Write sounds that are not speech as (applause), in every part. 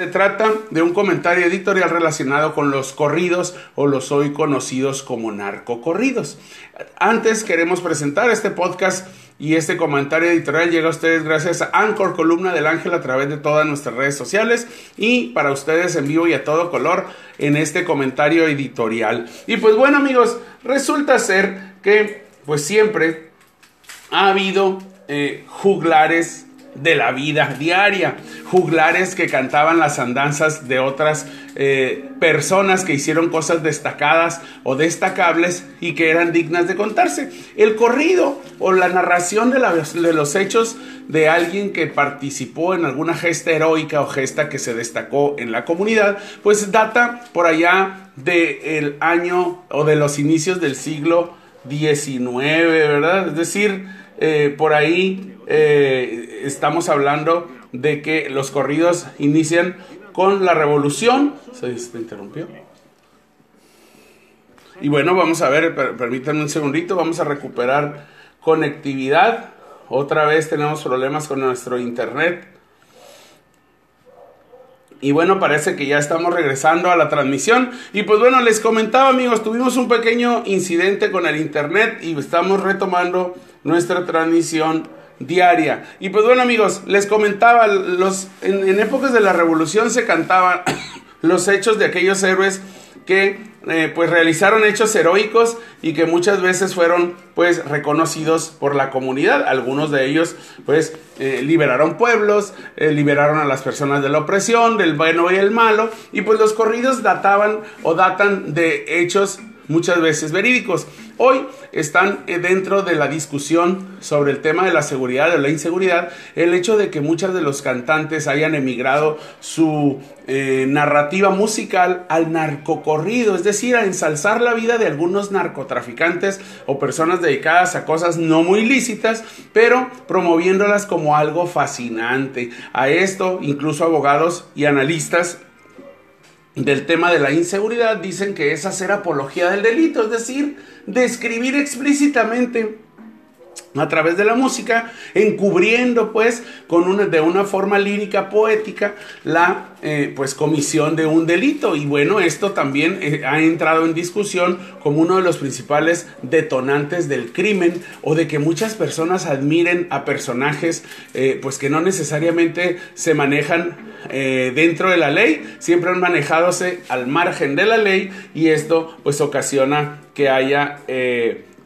Se trata de un comentario editorial relacionado con los corridos o los hoy conocidos como narcocorridos. Antes queremos presentar este podcast y este comentario editorial llega a ustedes gracias a Anchor Columna del Ángel a través de todas nuestras redes sociales y para ustedes en vivo y a todo color en este comentario editorial. Y pues bueno amigos, resulta ser que pues siempre ha habido eh, juglares de la vida diaria, juglares que cantaban las andanzas de otras eh, personas que hicieron cosas destacadas o destacables y que eran dignas de contarse. El corrido o la narración de, de los hechos de alguien que participó en alguna gesta heroica o gesta que se destacó en la comunidad, pues data por allá del año o de los inicios del siglo XIX, ¿verdad? Es decir, eh, por ahí eh, estamos hablando de que los corridos inician con la revolución. Se interrumpió. Y bueno, vamos a ver, permítanme un segundito, vamos a recuperar conectividad. Otra vez tenemos problemas con nuestro internet. Y bueno, parece que ya estamos regresando a la transmisión. Y pues bueno, les comentaba amigos, tuvimos un pequeño incidente con el internet y estamos retomando nuestra transmisión diaria. Y pues bueno amigos, les comentaba, los, en, épocas de la revolución se cantaban (coughs) los hechos de aquellos héroes que eh, pues realizaron hechos heroicos y que muchas veces fueron pues reconocidos por la comunidad. Algunos de ellos pues eh, liberaron pueblos, eh, liberaron a las personas de la opresión, del bueno y el malo y pues los corridos databan o datan de hechos muchas veces verídicos. Hoy están eh, dentro de la discusión sobre el tema de la seguridad o la inseguridad el hecho de que muchos de los cantantes hayan emigrado su eh, narrativa musical al narcocorrido, es decir, a ensalzar la vida de algunos narcotraficantes o personas dedicadas a cosas no muy lícitas, pero promoviéndolas como algo fascinante. A esto incluso abogados y analistas del tema de la inseguridad dicen que es hacer apología del delito, es decir, describir explícitamente a través de la música, encubriendo pues con una, de una forma lírica poética la eh, pues comisión de un delito. Y bueno esto también eh, ha entrado en discusión como uno de los principales detonantes del crimen o de que muchas personas admiren a personajes eh, pues que no necesariamente se manejan dentro de la ley siempre han manejadose al margen de la ley y esto pues ocasiona que haya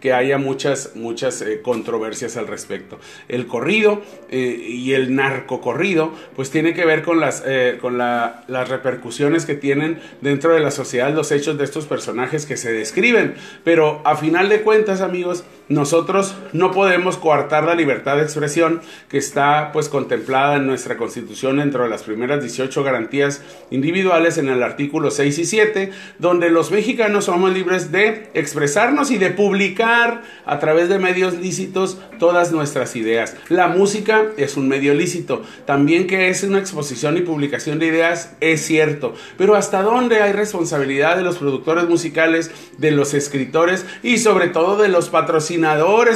que haya muchas, muchas eh, controversias al respecto. El corrido eh, y el narcocorrido, pues tiene que ver con, las, eh, con las repercusiones que tienen dentro de la sociedad los hechos de estos personajes que se describen. Pero a final de cuentas, amigos, nosotros no podemos coartar la libertad de expresión que está pues contemplada en nuestra constitución dentro de las primeras 18 garantías individuales en el artículo 6 y 7, donde los mexicanos somos libres de expresarnos y de publicar a través de medios lícitos todas nuestras ideas. La música es un medio lícito. También que es una exposición y publicación de ideas es cierto. Pero ¿hasta dónde hay responsabilidad de los productores musicales, de los escritores y sobre todo de los patrocinadores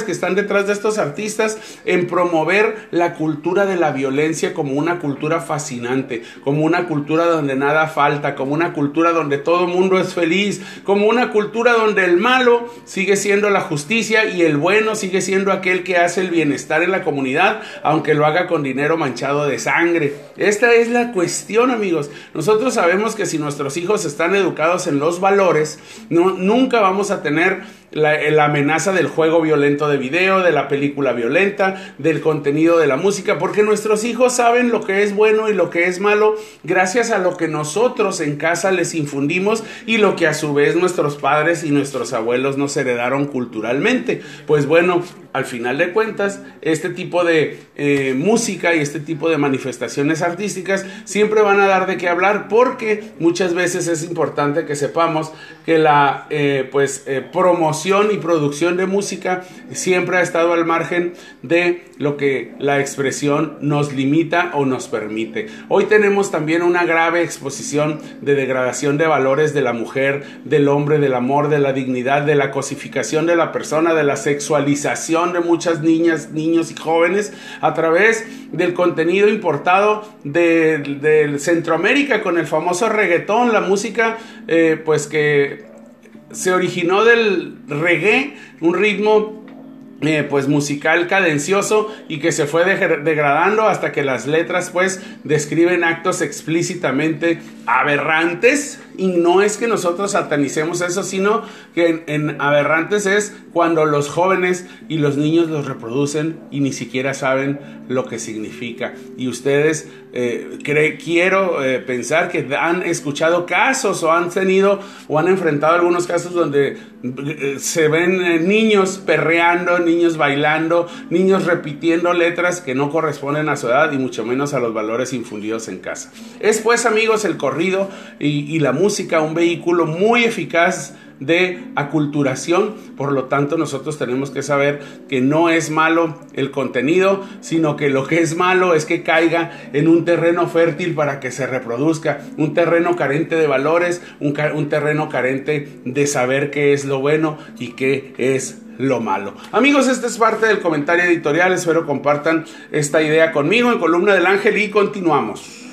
que están detrás de estos artistas en promover la cultura de la violencia como una cultura fascinante, como una cultura donde nada falta, como una cultura donde todo mundo es feliz, como una cultura donde el malo sigue siendo la justicia y el bueno sigue siendo aquel que hace el bienestar en la comunidad, aunque lo haga con dinero manchado de sangre. Esta es la cuestión, amigos. Nosotros sabemos que si nuestros hijos están educados en los valores, nunca vamos a tener la, amenaza del juego violento de video, de la película violenta, del contenido de la música, porque nuestros hijos saben lo que es bueno y lo que es malo gracias a lo que nosotros en casa les infundimos y lo que a su vez nuestros padres y nuestros abuelos nos heredaron culturalmente. Pues bueno, al final de cuentas, este tipo de eh, música y este tipo de manifestaciones artísticas siempre van a dar de qué hablar porque muchas veces es importante que sepamos que la eh, pues eh, promoción y producción de música siempre ha estado al margen de lo que la expresión nos limita o nos permite. Hoy tenemos también una grave exposición de degradación de valores de la mujer, del hombre, del amor, de la dignidad, de la cosificación de la persona, de la sexualización de muchas niñas, niños y jóvenes a través del contenido importado de, Centroamérica con el famoso reggaetón, la música eh, pues que se originó del reggae, un ritmo eh, pues musical cadencioso y que se fue degradando hasta que las letras pues describen actos explícitamente aberrantes. Y no es que nosotros satanicemos eso sino que en, aberrantes es cuando los jóvenes y los niños los reproducen y ni siquiera saben lo que significa. Y ustedes eh, quiero eh, pensar que han escuchado casos o han tenido o han enfrentado algunos casos donde se ven niños perreando niños bailando, niños repitiendo letras que no corresponden a su edad y mucho menos a los valores infundidos en casa. Es pues amigos el corrido y, la música un vehículo muy eficaz de aculturación. Por lo tanto, nosotros tenemos que saber que no es malo el contenido, sino que lo que es malo es que caiga en un terreno fértil para que se reproduzca, un terreno carente de valores, un, terreno carente de saber qué es lo bueno y qué es lo malo. Amigos, esta es parte del comentario editorial. Espero compartan esta idea conmigo en Columna del Ángel y continuamos.